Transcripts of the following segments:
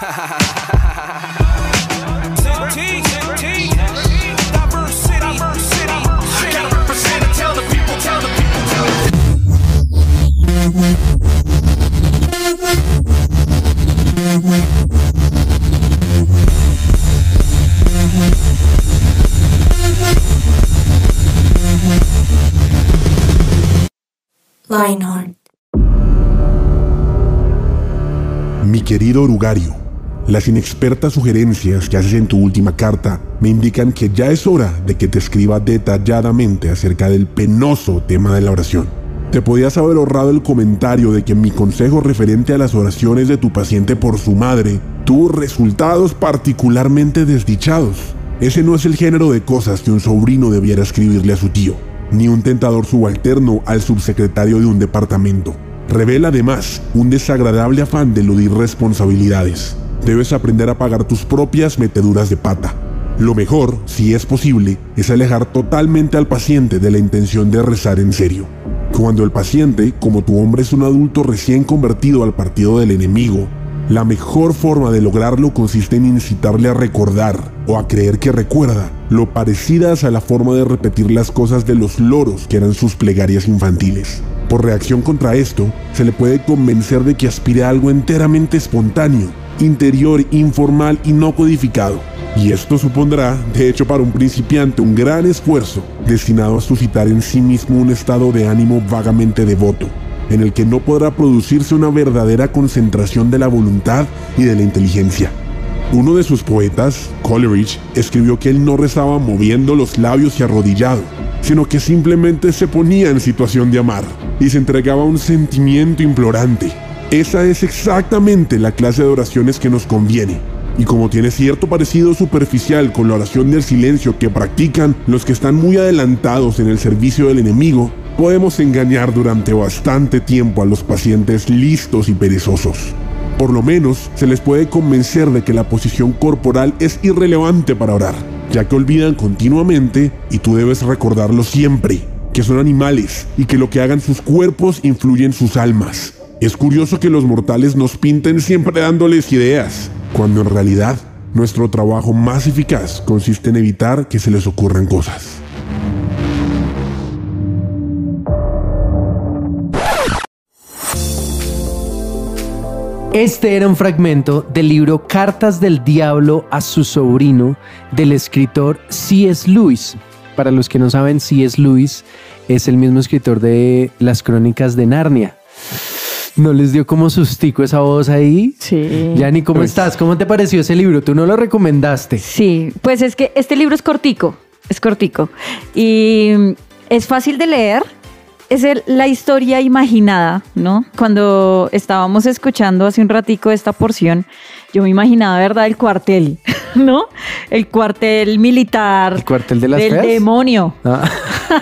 Ha ha ha ha ha ha querido Orugario, las inexpertas sugerencias que haces en tu última carta me indican que ya es hora de que te escriba detalladamente acerca del penoso tema de la oración. Te podías haber ahorrado el comentario de que mi consejo referente a las oraciones de tu paciente por su madre tuvo resultados particularmente desdichados. Ese no es el género de cosas que un sobrino debiera escribirle a su tío, ni un tentador subalterno al subsecretario de un departamento. Revela además un desagradable afán de eludir responsabilidades. Debes aprender a pagar tus propias meteduras de pata. Lo mejor, si es posible, es alejar totalmente al paciente de la intención de rezar en serio. Cuando el paciente, como tu hombre, es un adulto recién convertido al partido del enemigo, la mejor forma de lograrlo consiste en incitarle a recordar o a creer que recuerda lo parecidas a la forma de repetir las cosas de los loros que eran sus plegarias infantiles. Por reacción contra esto, se le puede convencer de que aspire a algo enteramente espontáneo, interior, informal y no codificado. Y esto supondrá, de hecho para un principiante, un gran esfuerzo destinado a suscitar en sí mismo un estado de ánimo vagamente devoto, en el que no podrá producirse una verdadera concentración de la voluntad y de la inteligencia. Uno de sus poetas, Coleridge, escribió que él no rezaba moviendo los labios y arrodillado, sino que simplemente se ponía en situación de amar y se entregaba a un sentimiento implorante. Esa es exactamente la clase de oraciones que nos conviene. Y como tiene cierto parecido superficial con la oración del silencio que practican los que están muy adelantados en el servicio del enemigo, podemos engañar durante bastante tiempo a los pacientes listos y perezosos. Por lo menos se les puede convencer de que la posición corporal es irrelevante para orar, ya que olvidan continuamente y tú debes recordarlo siempre, que son animales y que lo que hagan sus cuerpos influye en sus almas. Es curioso que los mortales nos pinten siempre dándoles ideas, cuando en realidad nuestro trabajo más eficaz consiste en evitar que se les ocurran cosas. Este era un fragmento del libro Cartas del Diablo a su sobrino del escritor C.S. Lewis. Para los que no saben, C.S. Lewis es el mismo escritor de las crónicas de Narnia. ¿No les dio como sustico esa voz ahí? Sí. Yani, ¿cómo estás? ¿Cómo te pareció ese libro? ¿Tú no lo recomendaste? Sí, pues es que este libro es cortico, es cortico. Y es fácil de leer. Es el- la historia imaginada, ¿no? Cuando estábamos escuchando hace un ratico esta porción, yo me imaginaba, ¿verdad? El cuartel, ¿no? El cuartel militar. ¿El cuartel de las del feas? demonio. Ah,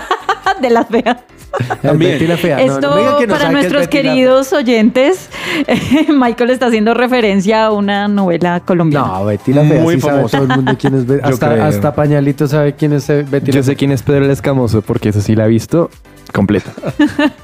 de las feas. También. La fea. Esto no me diga que no para nuestros queridos oyentes, Michael está haciendo referencia a una novela colombiana. No, Betty la fea. Muy sí todo el mundo quién es Betty. Hasta, hasta Pañalito sabe quién es Betty Yo la sé fea. quién es Pedro el Escamoso porque eso sí la he visto completa.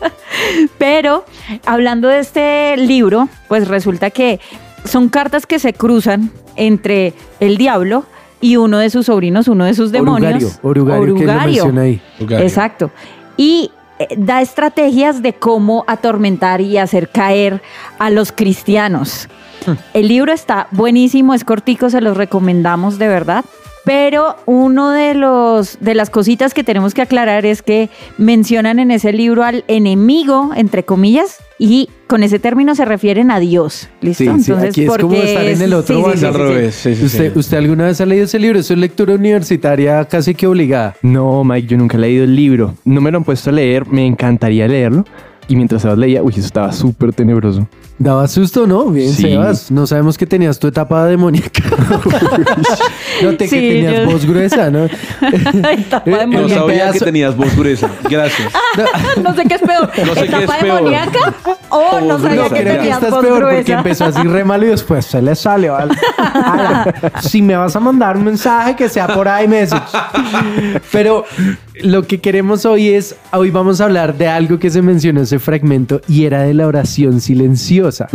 Pero hablando de este libro, pues resulta que son cartas que se cruzan entre el diablo y uno de sus sobrinos, uno de sus demonios. Orugario, Orugario, que lo menciona ahí. Exacto. Y eh, da estrategias de cómo atormentar y hacer caer a los cristianos. Hmm. El libro está buenísimo, es cortico, se los recomendamos de verdad. Pero uno de los de las cositas que tenemos que aclarar es que mencionan en ese libro al enemigo, entre comillas, y con ese término se refieren a Dios. ¿Listo? Sí, sí, aquí es como estar en el otro sí, sí, bando. sí, Al revés. Sí, sí, ¿Usted. ¿Usted alguna vez ha leído ese libro? Es una lectura universitaria casi que obligada. No, Mike, yo nunca he leído el libro. No me lo han puesto a leer, me encantaría leerlo. Y mientras leía, uy, eso estaba súper tenebroso. Daba susto, ¿no? Bien, Sí. Sebas. No sabemos que tenías tu etapa demoníaca. Noté Sí, que tenías yo- voz gruesa, ¿no? Etapa Eh, No sabía que tenías voz gruesa. Gracias. No sé qué es peor. No sé qué ¿Etapa es peor. demoníaca? O no sabía No, que creo tenías estás voz peor gruesa. porque empezó así re mal y después se le salió. al- ala, si me vas a mandar un mensaje que sea por iMessage. Pero lo que queremos hoy es, hoy vamos a hablar de algo que se mencionó en ese fragmento y era de la oración silenciosa.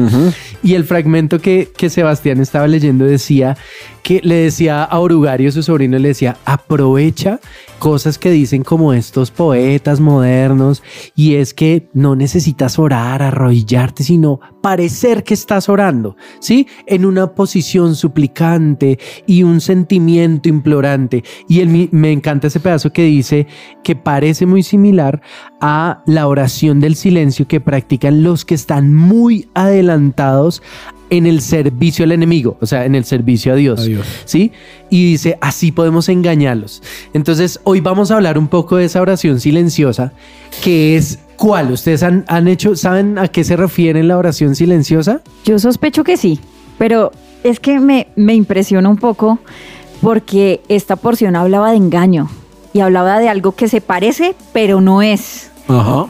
Y el fragmento que, que Sebastián estaba leyendo decía que le decía a Orugario, su sobrino, le decía, aprovecha cosas que dicen como estos poetas modernos y es que no necesitas orar, arrodillarte, sino parecer que estás orando, ¿sí? En una posición suplicante y un sentimiento implorante. Y él, me encanta ese pedazo que dice que parece muy similar a la oración del silencio que practican los que están muy adelantados en el servicio al enemigo, o sea, en el servicio a Dios, ¿sí? Y dice, así podemos engañarlos. Entonces, hoy vamos a hablar un poco de esa oración silenciosa, que es ¿cuál? ¿Ustedes han, han hecho, saben a qué se refiere la oración silenciosa? Yo sospecho que sí, pero es que me, me impresiona un poco porque esta porción hablaba de engaño y hablaba de algo que se parece, pero no es. Ajá.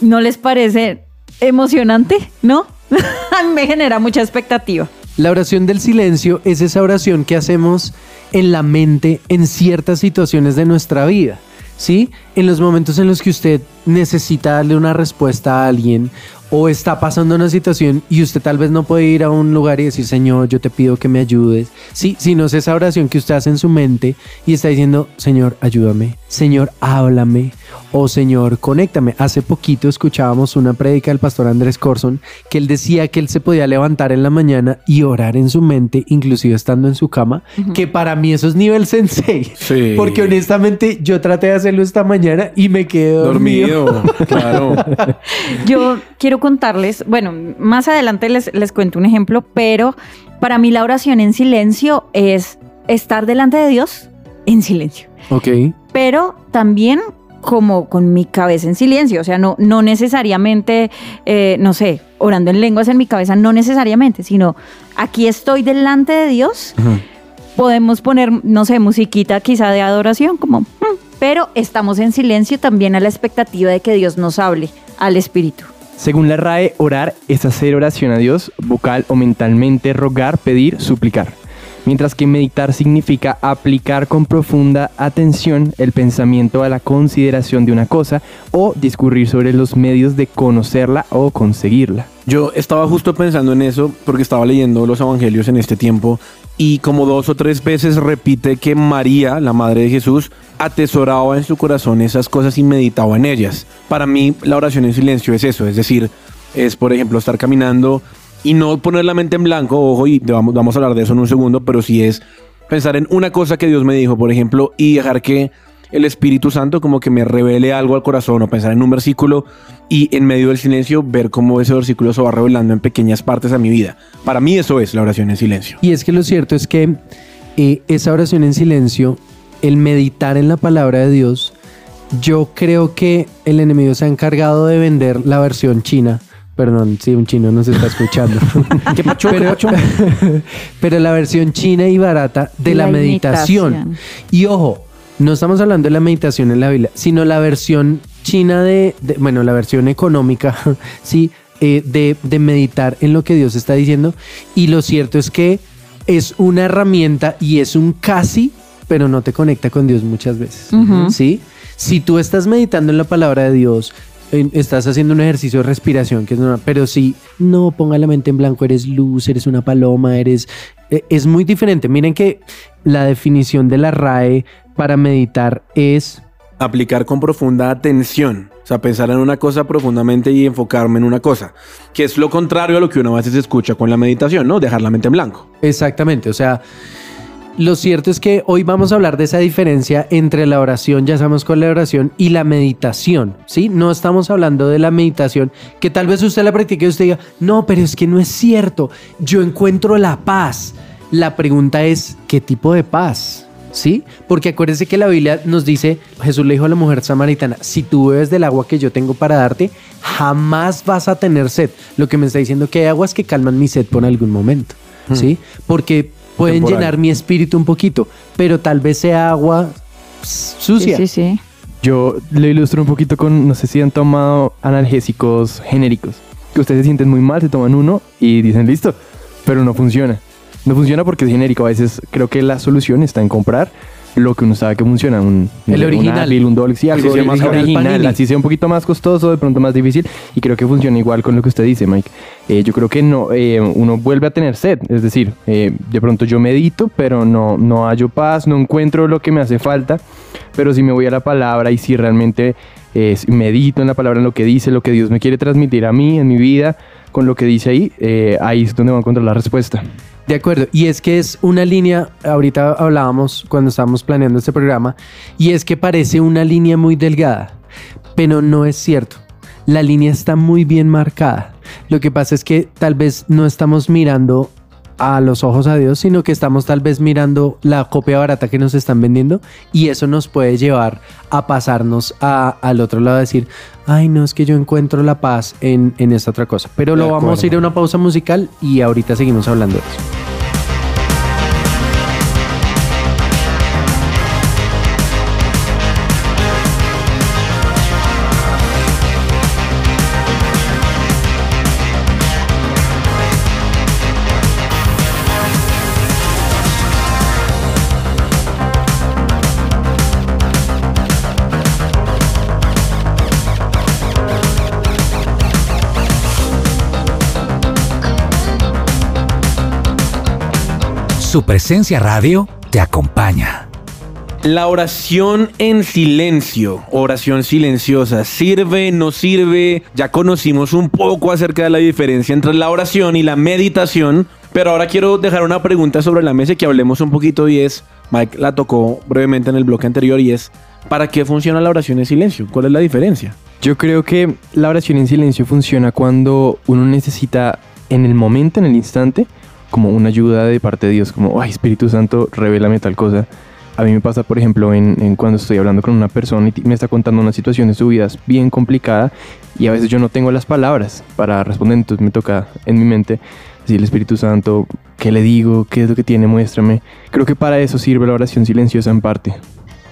¿No les parece emocionante? ¿No? me genera mucha expectativa. La oración del silencio es esa oración que hacemos en la mente en ciertas situaciones de nuestra vida. ¿Sí? En los momentos en los que usted necesita darle una respuesta a alguien o está pasando una situación y usted tal vez no puede ir a un lugar y decir, Señor, yo te pido que me ayudes. Sí, sino es esa oración que usted hace en su mente y está diciendo, Señor, ayúdame, Señor, háblame, o Señor, conéctame. Hace poquito escuchábamos una prédica del pastor Andrés Corson que él decía que él se podía levantar en la mañana y orar en su mente, inclusive estando en su cama, que para mí eso es nivel sensei. Sí. Porque honestamente yo traté de hacerlo esta mañana y me quedé dormido. claro. yo quiero contarles, bueno, más adelante les, les cuento un ejemplo, pero para mí la oración en silencio es estar delante de Dios en silencio. Ok. Pero también como con mi cabeza en silencio, o sea, no, no necesariamente, eh, no sé, orando en lenguas en mi cabeza, no necesariamente, sino aquí estoy delante de Dios. Podemos poner, no sé, musiquita quizá de adoración, como, mm", pero estamos en silencio también a la expectativa de que Dios nos hable al Espíritu. Según la RAE, orar es hacer oración a Dios, vocal o mentalmente, rogar, pedir, suplicar mientras que meditar significa aplicar con profunda atención el pensamiento a la consideración de una cosa o discurrir sobre los medios de conocerla o conseguirla. Yo estaba justo pensando en eso porque estaba leyendo los evangelios en este tiempo y como dos o tres veces repite que María, la madre de Jesús, atesoraba en su corazón esas cosas y meditaba en ellas. Para mí la oración en silencio es eso, es decir, es por ejemplo estar caminando y no poner la mente en blanco, ojo, y vamos, vamos a hablar de eso en un segundo, pero sí es pensar en una cosa que Dios me dijo, por ejemplo, y dejar que el Espíritu Santo como que me revele algo al corazón o pensar en un versículo y en medio del silencio ver cómo ese versículo se va revelando en pequeñas partes a mi vida. Para mí eso es la oración en silencio. Y es que lo cierto es que eh, esa oración en silencio, el meditar en la palabra de Dios, yo creo que el enemigo se ha encargado de vender la versión china Perdón, si un chino nos está escuchando. ¿Qué pacho, pero, pero la versión china y barata de la, meditación. Y ojo, no estamos hablando de la meditación en la Biblia, sino la versión china de, bueno, la versión económica, sí, eh, de, de meditar en lo que Dios está diciendo. Y lo cierto es que es una herramienta y es un casi, pero no te conecta con Dios muchas veces. ¿Sí? Si tú estás meditando en la palabra de Dios, estás haciendo un ejercicio de respiración, que es normal, pero si no ponga la mente en blanco, eres luz, eres una paloma, eres... E, es muy diferente. Miren que la definición de la RAE para meditar es... Aplicar con profunda atención. O sea, pensar en una cosa profundamente y enfocarme en una cosa. Que es lo contrario a lo que uno a veces escucha con la meditación, ¿no? Dejar la mente en blanco. Exactamente. O sea, lo cierto es que hoy vamos a hablar de esa diferencia entre la oración, ya sabemos con la oración, y la meditación, ¿sí? No estamos hablando de la meditación, que tal vez usted la practique y usted diga, no, pero es que no es cierto, yo encuentro la paz. La pregunta es, ¿qué tipo de paz? ¿Sí? Porque acuérdense que la Biblia nos dice, Jesús le dijo a la mujer samaritana, si tú bebes del agua que yo tengo para darte, jamás vas a tener sed. Lo que me está diciendo que hay aguas que calman mi sed por algún momento, ¿sí? Porque pueden llenar mi espíritu un poquito, pero tal vez sea agua sucia. Sí, sí, Yo lo ilustro un poquito con, no sé si han tomado analgésicos genéricos, que ustedes se sienten muy mal, se toman uno y dicen listo, pero no funciona. No funciona porque es genérico. A veces creo que la solución está en comprar lo que uno sabe que funciona. Un, El un original. Un Dolce, algo sea más original, original, así sea un poquito más costoso, de pronto más difícil. Y creo que funciona igual con lo que usted dice, Mike. Eh, yo creo que no, eh, uno vuelve a tener sed. Es decir, eh, de pronto yo medito, pero no, no hallo paz, no encuentro lo que me hace falta. Pero si me voy a la palabra y si realmente eh, medito en la palabra, en lo que dice, lo que Dios me quiere transmitir a mí, en mi vida, con lo que dice ahí, eh, ahí es donde voy a encontrar la respuesta. De acuerdo, y es que es una línea, ahorita hablábamos cuando estábamos planeando este programa, y es que parece una línea muy delgada, pero no es cierto. La línea está muy bien marcada. Lo que pasa es que tal vez no estamos mirando a los ojos a Dios, sino que estamos tal vez mirando la copia barata que nos están vendiendo y eso nos puede llevar a pasarnos a- al otro lado, a decir, ay no, es que yo encuentro la paz en, en esta otra cosa. Pero lo vamos a ir a una pausa musical y ahorita seguimos hablando de eso. Su presencia radio te acompaña. La oración en silencio, oración silenciosa, ¿sirve, no sirve? Ya conocimos un poco acerca de la diferencia entre la oración y la meditación, pero ahora quiero dejar una pregunta sobre la mesa y que hablemos un poquito y es, Mike la tocó brevemente en el bloque anterior y es, ¿para qué funciona la oración en silencio? ¿Cuál es la diferencia? Yo creo que la oración en silencio funciona cuando uno necesita en el momento, en el instante, como una ayuda de parte de Dios, como, ay, Espíritu Santo, revélame tal cosa. A mí me pasa, por ejemplo, en, cuando estoy hablando con una persona y me está contando una situación de su vida bien complicada y a veces yo no tengo las palabras para responder, entonces me toca en mi mente decirle Espíritu Santo, ¿qué le digo? ¿Qué es lo que tiene? Muéstrame. Creo que para eso sirve la oración silenciosa en parte.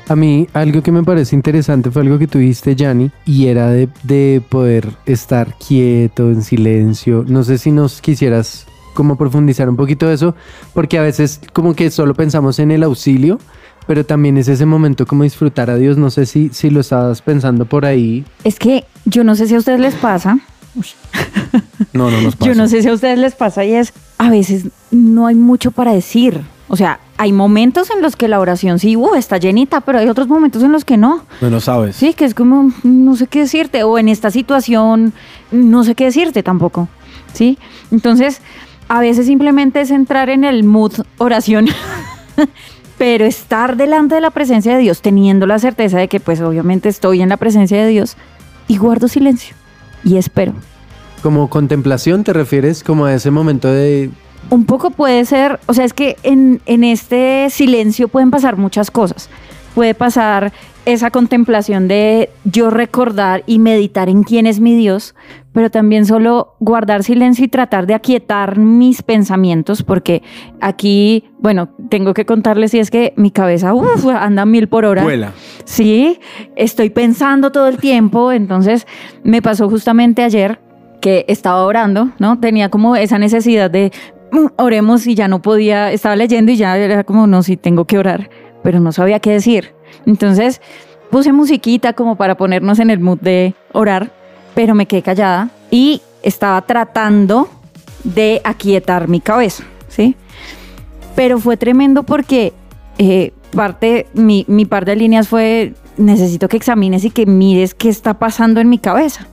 A mí algo que me parece interesante fue algo que tú dijiste, Yanni, y era de poder estar quieto, en silencio. No sé si nos quisieras como profundizar un poquito de eso, porque a veces como que solo pensamos en el auxilio, pero también es ese momento como disfrutar a Dios. No sé si, si lo estabas pensando por ahí. Es que yo no sé si a ustedes les pasa, No, no nos pasa. yo no sé si a ustedes les pasa y es, a veces no hay mucho para decir. O sea, hay momentos en los que la oración sí, uh, está llenita, pero hay otros momentos en los que no. No lo sabes. Sí, que es como, no sé qué decirte, o en esta situación, no sé qué decirte tampoco, ¿sí? Entonces, a veces simplemente es entrar en el mood oración, pero estar delante de la presencia de Dios, teniendo la certeza de que pues obviamente estoy en la presencia de Dios y guardo silencio y espero. Como contemplación, ¿te refieres como a ese momento de... Un poco puede ser, o sea, es que en, en este silencio pueden pasar muchas cosas. Puede pasar esa contemplación de yo recordar y meditar en quién es mi Dios, pero también solo guardar silencio y tratar de aquietar mis pensamientos, porque aquí, bueno, tengo que contarles si es que mi cabeza uf, anda mil por hora. Vuela. Sí, estoy pensando todo el tiempo, entonces me pasó justamente ayer que estaba orando, ¿no? Tenía como esa necesidad de "Mm, oremos y ya no podía, estaba leyendo y ya era como, no, sí, tengo que orar, pero no sabía qué decir. Entonces puse musiquita como para ponernos en el mood de orar, pero me quedé callada y estaba tratando de aquietar mi cabeza, ¿sí? Pero fue tremendo porque eh, parte, mi, mi par de líneas fue, necesito que examines y que mires qué está pasando en mi cabeza.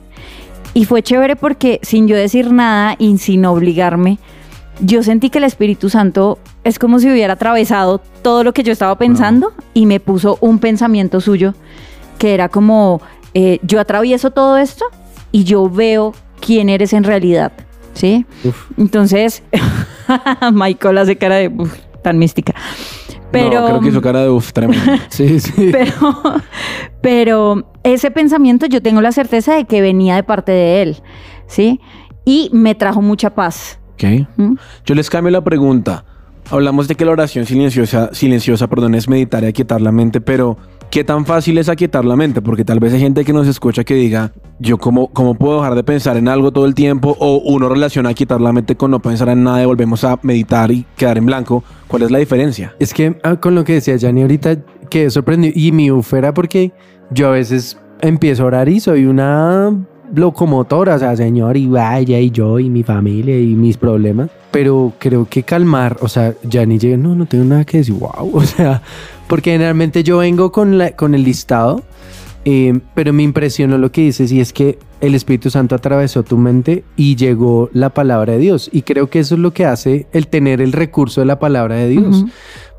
Y fue chévere porque sin yo decir nada y sin obligarme, yo sentí que el Espíritu Santo es como si hubiera atravesado todo lo que yo estaba pensando y me puso un pensamiento suyo que era como, eh, yo atravieso todo esto y yo veo quién eres en realidad, ¿sí? Entonces, Michael hace cara de "Uf, tan mística. Pero, No, creo que hizo cara de uff, tremendo. Sí, sí. pero, pero ese pensamiento yo tengo la certeza de que venía de parte de él, ¿sí? Y me trajo mucha paz. Ok. ¿Mm? Yo les cambio la pregunta. Hablamos de que la oración silenciosa, silenciosa, perdón, es meditar y aquietar la mente, pero ¿qué tan fácil es aquietar la mente? Porque tal vez hay gente que nos escucha que diga, yo cómo, cómo puedo dejar de pensar en algo todo el tiempo o uno relaciona aquietar la mente con no pensar en nada y volvemos a meditar y quedar en blanco. ¿Cuál es la diferencia? Es que ah, con lo que decía Yanni ahorita, quedé sorprendido. Y mi uf era porque yo a veces empiezo a orar y soy una locomotora, o sea, señor, y vaya, y yo, y mi familia, y mis problemas. Pero creo que calmar, o sea, ya ni llegué, no, no tengo nada que decir, wow, o sea, porque generalmente yo vengo con, la, con el listado, eh, pero me impresionó lo que dices, y es que el Espíritu Santo atravesó tu mente y llegó la palabra de Dios. Y creo que eso es lo que hace el tener el recurso de la palabra de Dios.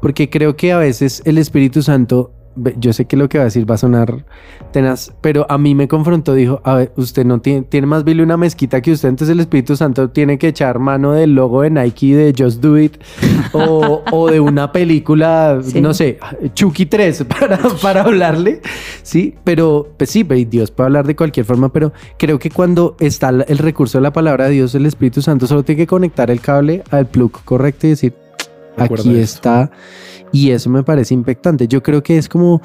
Porque creo que a veces el Espíritu Santo, yo sé que lo que va a decir va a sonar tenaz, pero a mí me confrontó, dijo, a ver, usted no tiene, tiene más Billy una mezquita que usted, entonces el Espíritu Santo tiene que echar mano del logo de Nike de Just Do It o, o de una película, Sí. no sé, Chucky 3 para, para hablarle, ¿sí? Pero, pues sí, Dios puede hablar de cualquier forma, pero creo que cuando está el recurso de la palabra de Dios, el Espíritu Santo solo tiene que conectar el cable al plug correcto y decir, aquí eso. está. Y eso me parece impactante. Yo creo que es como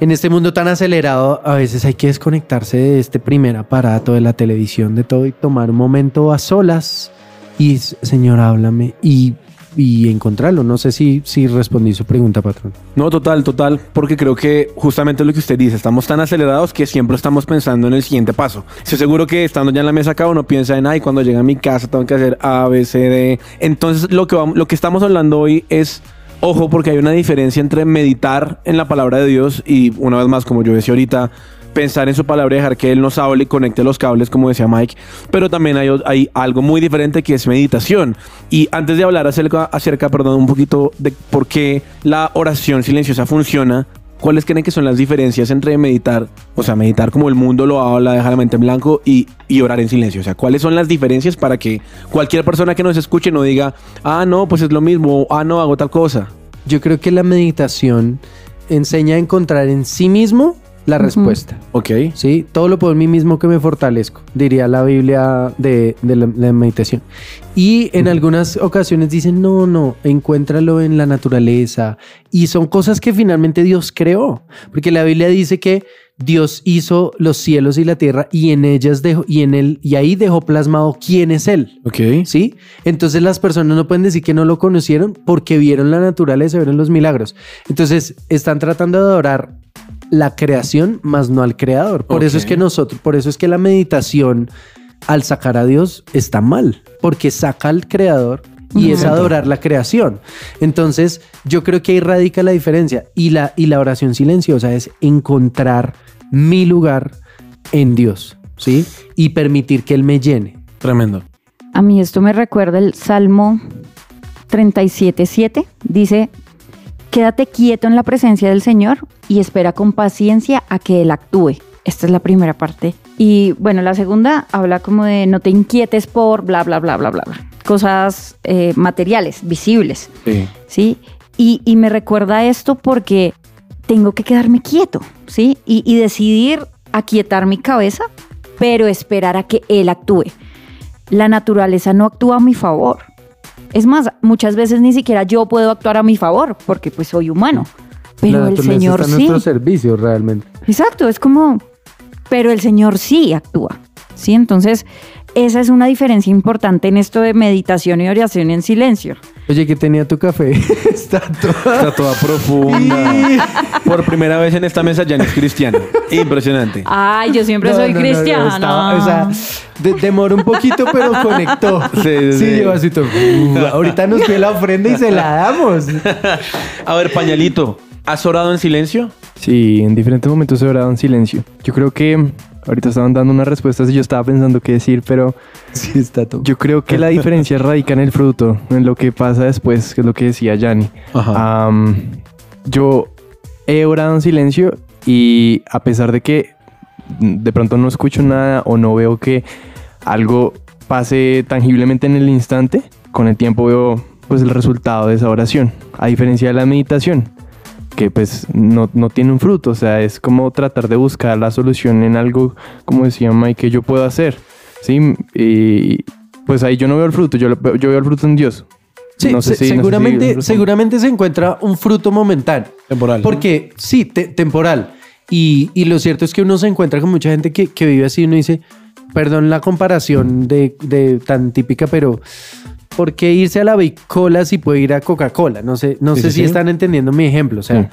en este mundo tan acelerado, a veces hay que desconectarse de este primer aparato, de la televisión, de todo y tomar un momento a solas y, Señor, háblame y, y encontrarlo. No sé si, si respondí su pregunta, patrón. No, total, total, porque creo que justamente lo que usted dice, estamos tan acelerados que siempre estamos pensando en el siguiente paso. Estoy seguro que estando ya en la mesa acá uno piensa en, ay, cuando llegue a mi casa tengo que hacer A, B, C, D. Entonces lo que, lo que estamos hablando hoy es, ojo, porque hay una diferencia entre meditar en la palabra de Dios y una vez más, como yo decía ahorita, pensar en su palabra y dejar que Él nos hable y conecte los cables, como decía Mike. Pero también hay, algo muy diferente que es meditación. Y antes de hablar acerca, acerca, perdón, un poquito de por qué la oración silenciosa funciona, ¿cuáles creen que son las diferencias entre meditar, o sea, meditar como el mundo lo habla, dejar la mente en blanco y, y orar en silencio? O sea, ¿cuáles son las diferencias para que cualquier persona que nos escuche no diga, ah, no, pues es lo mismo, ah, no, hago tal cosa? Yo creo que la meditación enseña a encontrar en sí mismo la respuesta. Ok. Sí, todo lo puedo en mí mismo que me fortalezco, diría la Biblia de, de la, de meditación. Y en algunas ocasiones dicen, no, no, encuéntralo en la naturaleza. Y son cosas que finalmente Dios creó, porque la Biblia dice que Dios hizo los cielos y la tierra y en ellas dejó, y en él, y ahí dejó plasmado quién es Él. Ok. ¿Sí? Entonces las personas no pueden decir que no lo conocieron porque vieron la naturaleza, vieron los milagros. Entonces están tratando de adorar la creación, más no al creador. Por eso es que nosotros, por eso es que la meditación al sacar a Dios está mal, porque saca al creador y es adorar la creación. Entonces, yo creo que ahí radica la diferencia. Y la, y la oración silenciosa es encontrar mi lugar en Dios, ¿sí? Y permitir que Él me llene. Tremendo. A mí esto me recuerda el Salmo 37.7. Dice, quédate quieto en la presencia del Señor y espera con paciencia a que Él actúe. Esta es la primera parte. Y bueno, la segunda habla como de no te inquietes por bla, bla, bla, bla, bla. bla. Cosas eh, materiales, visibles. Sí. ¿sí? Y, y me recuerda esto porque tengo que quedarme quieto, ¿sí? Y, y decidir aquietar mi cabeza, pero esperar a que él actúe. La naturaleza no actúa a mi favor. Es más, muchas veces ni siquiera yo puedo actuar a mi favor, porque pues soy humano. Pero el Señor está sí. nuestro servicio realmente. Exacto, es como, pero el Señor sí actúa, ¿sí? Entonces, esa es una diferencia importante en esto de meditación y oración en silencio. Oye, que tenía tu café. Está toda... Está toda profunda. Por primera vez en esta mesa, Jan es cristiano. Impresionante. Ay, yo siempre No, soy no, no, no, cristiana. estaba- o sea, de- demoró un poquito, pero conectó. Sí, sí, sí. así todo. "Uh, ahorita nos pide la ofrenda y se la damos. A ver, pañalito, ¿has orado en silencio? Sí, en diferentes momentos he orado en silencio. Yo creo que ahorita estaban dando unas respuestas y yo estaba pensando qué decir, pero Sí, está todo. yo creo que la diferencia radica en el fruto, en lo que pasa después, que es lo que decía Yanni. Am, yo he orado en silencio y a pesar de que de pronto no escucho nada o no veo que algo pase tangiblemente en el instante, con el tiempo veo pues el resultado de esa oración. A diferencia de la meditación, que pues no, no tiene un fruto, o sea, es como tratar de buscar la solución en algo, como decía Mike, que yo puedo hacer, ¿sí? Y pues ahí yo no veo el fruto, yo, lo- yo veo el fruto en Dios. Sí, No sé se- si- no sé si seguramente, seguramente se encuentra un fruto momentáneo. Temporal. Porque sí, te- temporal. Y, y lo cierto es que uno se encuentra con mucha gente que, que vive así y uno dice, perdón la comparación de, de tan típica, pero ¿por qué irse a la Cola si puede ir a Coca-Cola? No sé, no Sí, sé sí, si sí. están entendiendo mi ejemplo. O sea,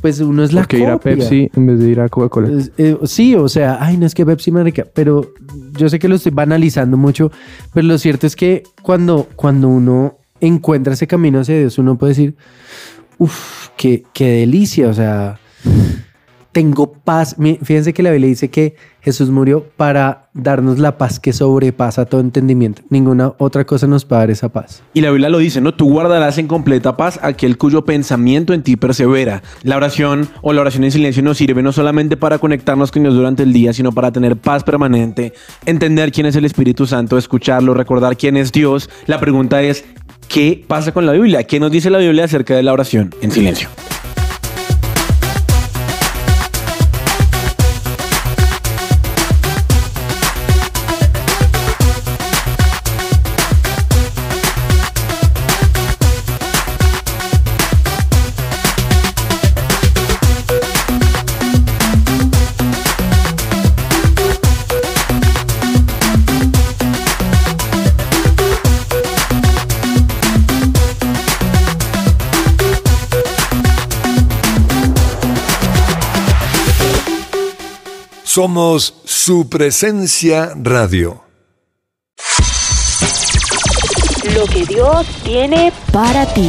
pues uno es la Porque ir a. Pepsi en vez de ir a Coca-Cola. Eh, sí, o sea, ay, no es que Pepsi marica, pero yo sé que lo estoy banalizando mucho, pero lo cierto es que cuando, cuando uno encuentra ese camino hacia Dios, uno puede decir, uff, qué, qué delicia, o sea, tengo paz. Fíjense que la Biblia dice que Jesús murió para darnos la paz que sobrepasa todo entendimiento. Ninguna otra cosa nos puede dar esa paz. Y la Biblia lo dice, ¿no? Tú guardarás en completa paz aquel cuyo pensamiento en ti persevera. La oración o la oración en silencio nos sirve no solamente para conectarnos con Dios durante el día, sino para tener paz permanente, entender quién es el Espíritu Santo, escucharlo, recordar quién es Dios. La pregunta es, ¿qué pasa con la Biblia? ¿Qué nos dice la Biblia acerca de la oración en silencio? Somos su presencia radio. Lo que Dios tiene para ti.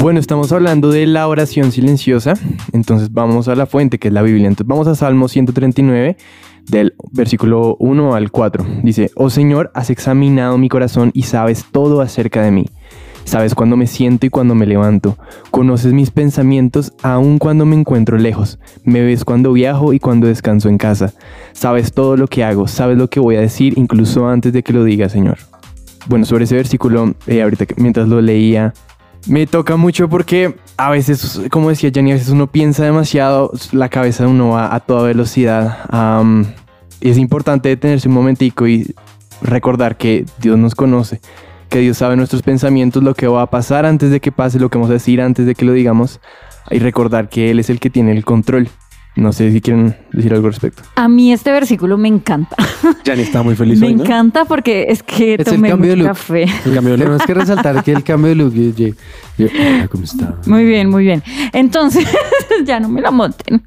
Bueno, estamos hablando de la oración silenciosa, entonces vamos a la fuente que es la Biblia. Entonces vamos a Salmo 139 del versículo 1 al 4. Dice, Oh Señor, has examinado mi corazón y sabes todo acerca de mí. Sabes cuándo me siento y cuándo me levanto. Conoces mis pensamientos aun cuando me encuentro lejos. Me ves cuando viajo y cuando descanso en casa. Sabes todo lo que hago, sabes lo que voy a decir incluso antes de que lo diga, Señor. Bueno, sobre ese versículo, eh, ahorita mientras lo leía, me toca mucho porque a veces, como decía Jenny, a veces uno piensa demasiado, la cabeza de uno va a toda velocidad. y es importante detenerse un momentico y recordar que Dios nos conoce, que Dios sabe nuestros pensamientos, lo que va a pasar antes de que pase, lo que vamos a decir antes de que lo digamos, y recordar que Él es el que tiene el control. No sé si quieren decir algo al respecto. A mí este versículo me encanta. Jani está muy feliz Me hoy, ¿no? encanta porque es que Es el tomé cambio de look. café. El cambio de look. Tenemos que resaltar que el cambio de look. y- y- y- hola, ¿Cómo está? Muy bien, muy bien. Entonces, ya no me la monten.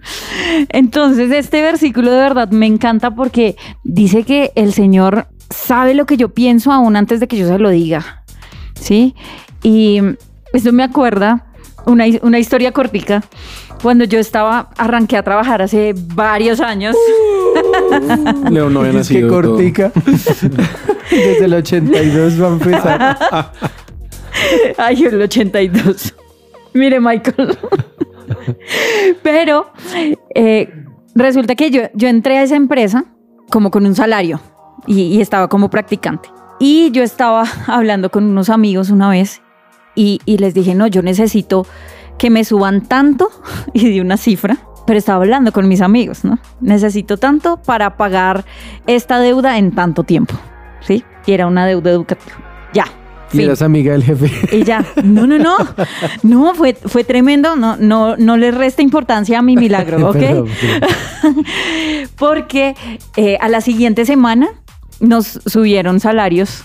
Entonces, este versículo de verdad me encanta porque dice que el Señor sabe lo que yo pienso aún antes de que yo se lo diga. ¿Sí? Y esto me acuerda una, una historia cortica. Cuando yo estaba, arranqué a trabajar hace varios años. León no había Es que nacido. todo. cortica. Desde el 82 va a empezar. Ay, el 82. Mire, Michael. Pero eh, resulta que yo, yo entré a esa empresa como con un salario y, y estaba como practicante. Y yo estaba hablando con unos amigos una vez y, y les dije, no, yo necesito que me suban tanto y di una cifra. Pero estaba hablando con mis amigos, ¿no? Necesito tanto para pagar esta deuda en tanto tiempo, ¿sí? Y era una deuda educativa. Ya. Y fin. eras amiga del jefe. Y ya, no, no, no, no, fue, fue tremendo, no, no, no le resta importancia a mi milagro, ¿ok? Perdón. Porque eh, a la siguiente semana nos subieron salarios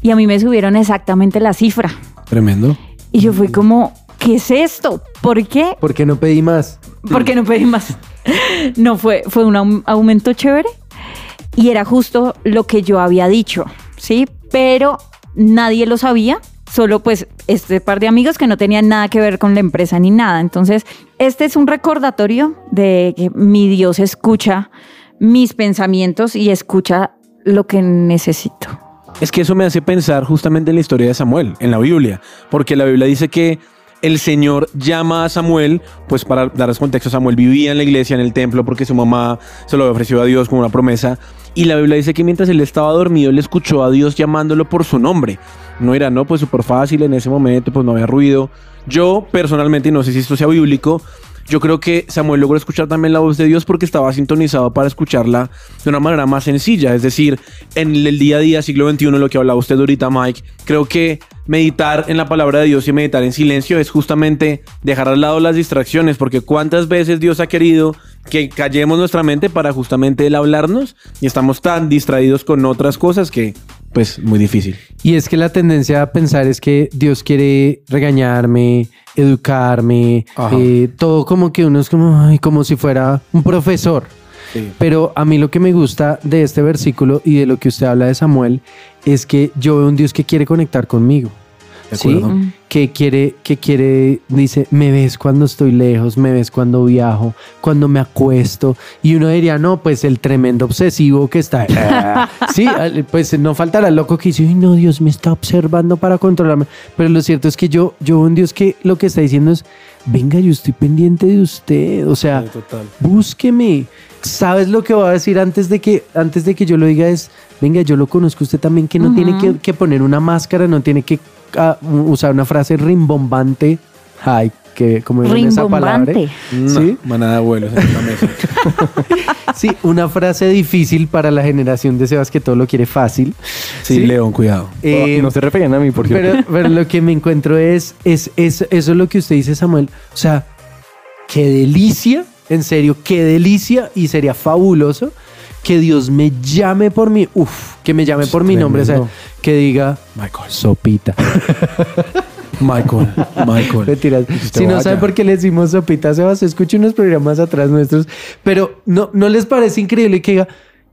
y a mí me subieron exactamente la cifra. Tremendo. Y yo fui como, ¿qué es esto? ¿Por qué? ¿Por qué no pedí más? ¿Por qué no pedí más? No, fue, fue un aum- aumento chévere y era justo lo que yo había dicho, ¿sí? Pero nadie lo sabía, solo pues este par de amigos que no tenían nada que ver con la empresa ni nada. Entonces, este es un recordatorio de que mi Dios escucha mis pensamientos y escucha lo que necesito. Es que eso me hace pensar justamente en la historia de Samuel, en la Biblia, porque la Biblia dice que el Señor llama a Samuel, pues para darles contexto, Samuel vivía en la iglesia, en el templo, porque su mamá se lo había ofrecido a Dios como una promesa, y la Biblia dice que mientras él estaba dormido, él escuchó a Dios llamándolo por su nombre. No era, no, pues súper fácil en ese momento, pues no había ruido. Yo personalmente, y no sé si esto sea bíblico, yo creo que Samuel logró escuchar también la voz de Dios porque estaba sintonizado para escucharla de una manera más sencilla. Es decir, en el día a día, siglo XXI, lo que hablaba usted ahorita, Mike, creo que meditar en la palabra de Dios y meditar en silencio es justamente dejar al lado las distracciones, porque cuántas veces Dios ha querido que callemos nuestra mente para justamente Él hablarnos y estamos tan distraídos con otras cosas que pues muy difícil. Y es que la tendencia a pensar es que Dios quiere regañarme, educarme, eh, todo como que uno es como, ay, como si fuera un profesor. Sí. Pero a mí lo que me gusta de este versículo y de lo que usted habla de Samuel es que yo veo un Dios que quiere conectar conmigo. De ¿sí? acuerdo. Que quiere, que quiere, dice, me ves cuando estoy lejos, me ves cuando viajo, cuando me acuesto. Y uno diría, no, pues el tremendo obsesivo que está. sí, pues no faltará el loco que dice, "Ay, no, Dios me está observando para controlarme. Pero lo cierto es que yo, yo un Dios que lo que está diciendo es, venga, yo estoy pendiente de usted. O sea, Sí, búsqueme. ¿Sabes lo que va a decir antes de que, antes de que yo lo diga? Es, venga, yo lo conozco usted también, que no tiene que, que poner una máscara, no tiene que ah, usar una frase rimbombante. Ay, que como digo esa palabra. Rimbombante. Sí, manada de abuelos en esta mesa. sí, una frase difícil para la generación de Sebas que todo lo quiere fácil. Sí, León, cuidado. Eh, no se referían a mí, por cierto. pero, pero lo que me encuentro es, es, es eso es lo que usted dice, Samuel. O sea, qué delicia, en serio, qué delicia y sería fabuloso que Dios me llame por mi, uf, que me llame por mi nombre, o sea. Que diga Michael. sopita. Michael. Michael. Mentiras. Si no vaya. saben por qué le decimos sopita, Sebas, escuche unos programas atrás nuestros, pero no, no les parece increíble que diga,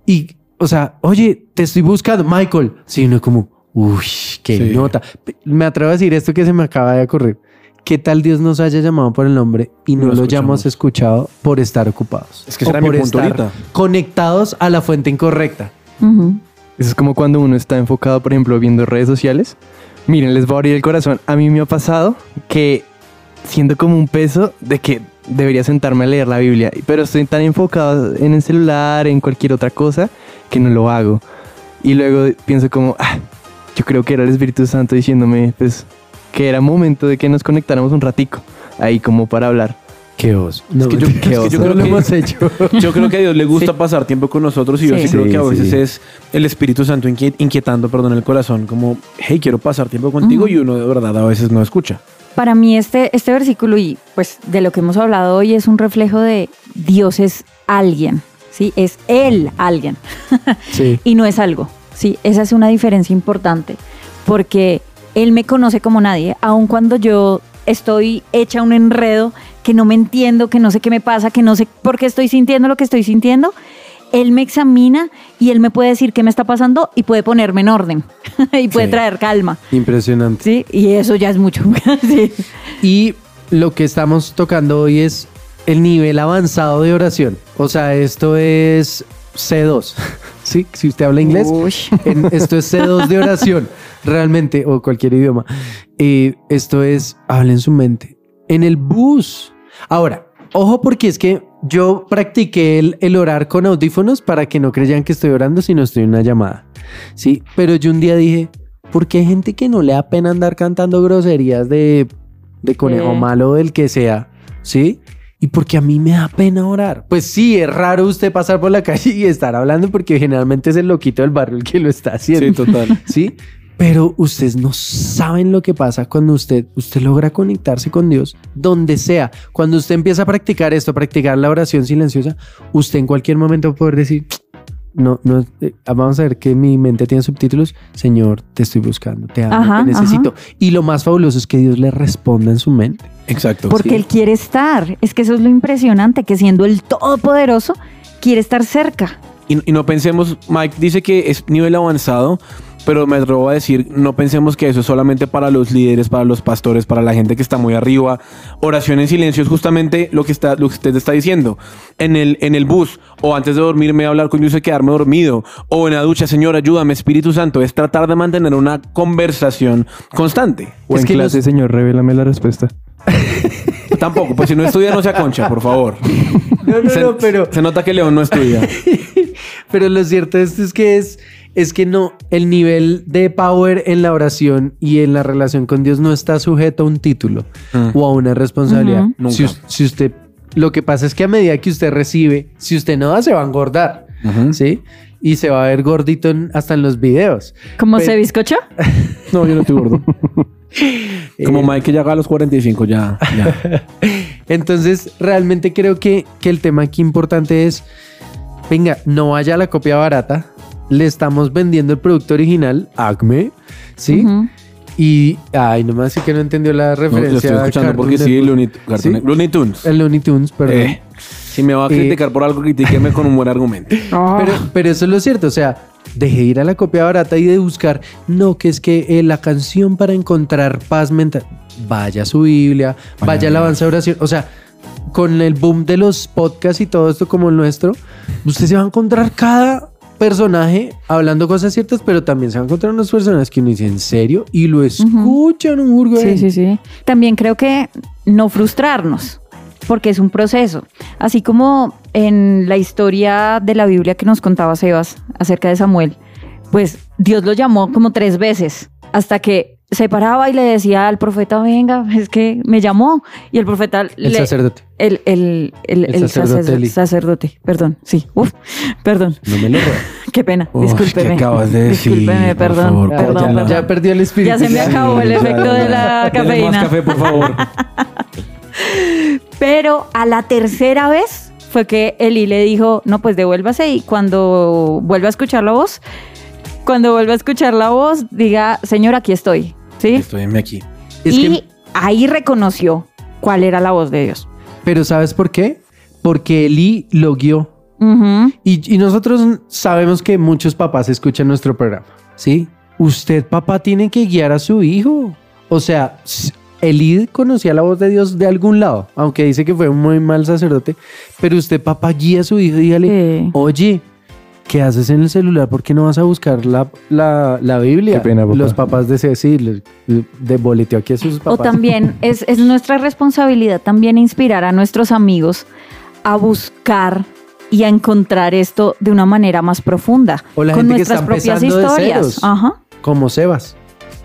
y, o sea, oye, te estoy buscando, Michael. Sí, no como, uy, qué Sí. nota. Me atrevo a decir esto que se me acaba de ocurrir. ¿Qué tal Dios nos haya llamado por el nombre y no, No lo hayamos escuchado por estar ocupados? Es que era mi punto ahorita. conectados a la fuente incorrecta. Ujú. Eso es como cuando uno está enfocado, por ejemplo, viendo redes sociales. Miren, les voy a abrir el corazón. A mí me ha pasado que siento como un peso de que debería sentarme a leer la Biblia, pero estoy tan enfocado en el celular, en cualquier otra cosa, que no lo hago. Y luego pienso como, ah, yo creo que era el Espíritu Santo diciéndome, pues, que era momento de que nos conectáramos un ratico, ahí como para hablar. Qué oso. No, que yo- qué es que yo creo No lo que- hemos hecho. Yo creo que a Dios le gusta pasar tiempo con nosotros y yo sí, Sí. creo que a Sí, veces sí. es el Espíritu Santo inquiet- inquietando, perdón, el corazón, como, hey, quiero pasar tiempo contigo y uno de verdad a veces no escucha. Para mí este, este versículo y pues de lo que hemos hablado hoy es un reflejo de Dios es alguien, ¿sí? Es Él alguien Sí. y no es algo, ¿sí? Esa es una diferencia importante porque Él me conoce como nadie, aun cuando yo estoy hecha un enredo, que no me entiendo, que no sé qué me pasa, que no sé por qué estoy sintiendo lo que estoy sintiendo. Él me examina y él me puede decir qué me está pasando y puede ponerme en orden y puede Sí. traer calma. Impresionante. Sí, y eso ya es mucho. Sí. Y lo que estamos tocando hoy es el nivel avanzado de oración. O sea, esto es C2. Sí, si usted habla inglés, en- esto es C2 de oración, realmente, o cualquier idioma. Eh, esto es, habla en su mente. En el bus. Ahora, ojo porque es que yo practiqué el, el orar con audífonos para que no creyan que estoy orando, sino estoy en una llamada. Sí, pero yo un día dije, ¿por qué hay gente que no le da pena andar cantando groserías de, de conejo malo, del que sea? ¿Sí? Y porque a mí me da pena orar. Pues sí, es raro usted pasar por la calle y estar hablando porque generalmente es el loquito del barrio el que lo está haciendo. total. ¿sí? Pero ustedes no saben lo que pasa cuando usted, usted logra conectarse con Dios, donde sea. Cuando usted empieza a practicar esto, a practicar la oración silenciosa, usted en cualquier momento va a poder decir, no, no, eh, vamos a ver que mi mente tiene subtítulos, Señor, te estoy buscando, te amo, Ajá, te necesito. Y lo más fabuloso es que Dios le responda en su mente. Exacto. Porque Sí. Él quiere estar. Es que eso es lo impresionante, que siendo el Todopoderoso, quiere estar cerca. Y, y no pensemos, Mike dice que es nivel avanzado, pero me atrevo a decir, no pensemos que eso es solamente para los líderes, para los pastores, para la gente que está muy arriba. Oración en silencio es justamente lo que, está, lo que usted está diciendo. En el, en el bus, o antes de dormirme hablar con Dios y quedarme dormido, o en la ducha, Señor, ayúdame, Espíritu Santo, es tratar de mantener una conversación constante. O Es en que clase, los- señor, revélame la respuesta. Tampoco, pues si no estudia, no se aconcha, por favor. No, no, se, no, pero... se nota que León no estudia. Pero lo cierto es, es que es, es que no, el nivel de power en la oración y en la relación con Dios no está sujeto a un título Mm. o a una responsabilidad. Nunca. Si, us- si usted, lo que pasa es que a medida que usted recibe, si usted no da, se va a engordar. ¿sí? Y se va a ver gordito en- hasta en los videos. ¿Cómo se bizcocho? No, yo no estoy gordo. Como Eh, Mike que ya haga los 45, ya. ya. Entonces, realmente creo que, que el tema aquí importante es, venga, no vaya a la copia barata, le estamos vendiendo el producto original, Acme, ¿sí? Y, ay, nomás sí que no entendió la No, referencia. lo estoy escuchando porque sí. Looney. Looney Tunes. El Looney Tunes, perdón. Eh, si me va a Eh, criticar por algo, critíqueme con un buen argumento. Pero, pero eso es lo cierto, o sea, dejé de ir a la copia barata y de buscar, no, que es que eh, la canción para encontrar paz mental, vaya a su Biblia, vaya la alabanza de oración, o sea, con el boom de los podcasts y todo esto como el nuestro, usted se va a encontrar cada personaje hablando cosas ciertas, pero también se va a encontrar unas personas que uno dice en serio y lo escuchan un burgo. Sí, sí, sí. También creo que no frustrarnos, porque es un proceso. Así como en la historia de la Biblia que nos contaba Sebas acerca de Samuel, pues Dios lo llamó como tres veces hasta que se paraba y le decía al profeta, venga, es que me llamó. Y el profeta... El le- sacerdote. El, el, el, El el sacerdote sacerdote, perdón, sí, uf, perdón, No me lo qué pena, Uf, discúlpeme. ¿qué acabas de decir? Discúlpeme, perdón, favor, perdón, ya- perdón. ya perdió el espíritu. Ya se me acabó el efecto de la cafeína. más café, por favor. Pero a la tercera vez fue que Eli le dijo, no, pues devuélvase y cuando vuelva a escuchar la voz, cuando vuelva a escuchar la voz, diga, Señor, aquí estoy. ¿Sí? Estoy aquí. Es y que- ahí reconoció cuál era la voz de Dios. Pero ¿sabes por qué? Porque Eli lo guió. Ujú. Y, y nosotros sabemos que muchos papás escuchan nuestro programa, ¿sí? Usted, papá, tiene que guiar a su hijo. O sea, Elí conocía la voz de Dios de algún lado, aunque dice que fue un muy mal sacerdote, pero usted, papá, guía a su hijo y dígale, Sí. oye, ¿qué haces en el celular? ¿Por qué no vas a buscar la, la, la Biblia? Qué pena, papá. Los papás de le- de boleteo aquí a sus O papás. también es, es nuestra responsabilidad también inspirar a nuestros amigos a buscar y a encontrar esto de una manera más profunda. O la con gente que nuestras está propias historias. ceros. Ajá. Como Sebas.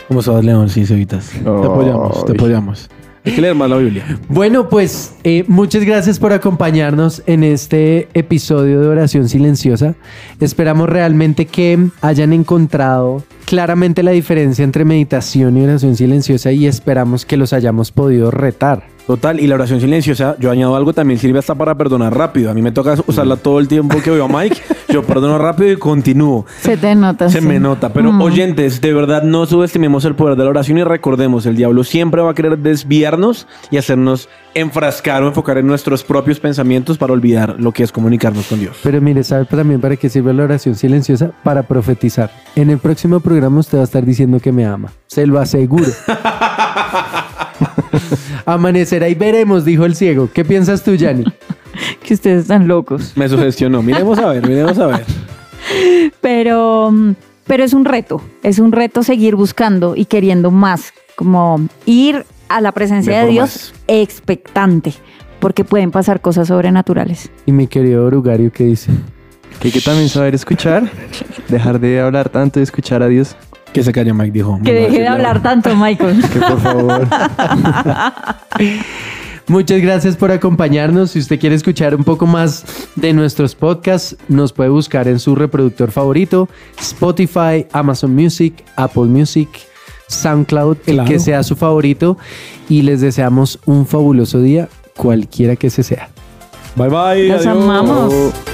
¿Cómo sabes, León? Sí, Cevitas. Te apoyamos, te apoyamos. Hay que leer más la Biblia. Bueno, pues eh, muchas gracias por acompañarnos en este episodio de Oración Silenciosa. Esperamos realmente que hayan encontrado claramente la diferencia entre meditación y oración silenciosa y esperamos que los hayamos podido retar. Total, y la oración silenciosa, yo añado algo, también sirve hasta para perdonar rápido. A mí me toca usarla todo el tiempo que veo a Mike. Yo perdono rápido y continúo. Se te nota. Se sí. me nota, pero Mm. oyentes, de verdad no subestimemos el poder de la oración y recordemos, el diablo siempre va a querer desviarnos y hacernos enfrascar o enfocar en nuestros propios pensamientos para olvidar lo que es comunicarnos con Dios. Pero mire, ¿sabe también para qué sirve la oración silenciosa? Para profetizar. En el próximo programa usted va a estar diciendo que me ama. Se lo aseguro. Amanecerá y veremos, dijo el ciego. ¿Qué piensas tú, Yanni? Que ustedes están locos. Me sugestionó. Miremos a ver, miremos a ver. Pero, mm, pero es un reto. Es un reto seguir buscando y queriendo más. Como ir a la presencia de Dios expectante. Porque pueden pasar cosas sobrenaturales. Y mi querido Orugario, ¿qué dice? Que hay que también saber escuchar, dejar de hablar tanto y escuchar a Dios. Que se calle Mike, dijo. Que deje de hablar tanto, Michael. Que por favor. Muchas gracias por acompañarnos. Si usted quiere escuchar un poco más de nuestros podcasts, nos puede buscar en su reproductor favorito, Spotify, Amazon Music, Apple Music, SoundCloud, el que sea su favorito. Y les deseamos un fabuloso día, cualquiera que se sea. Bye bye. Los adiós. amamos.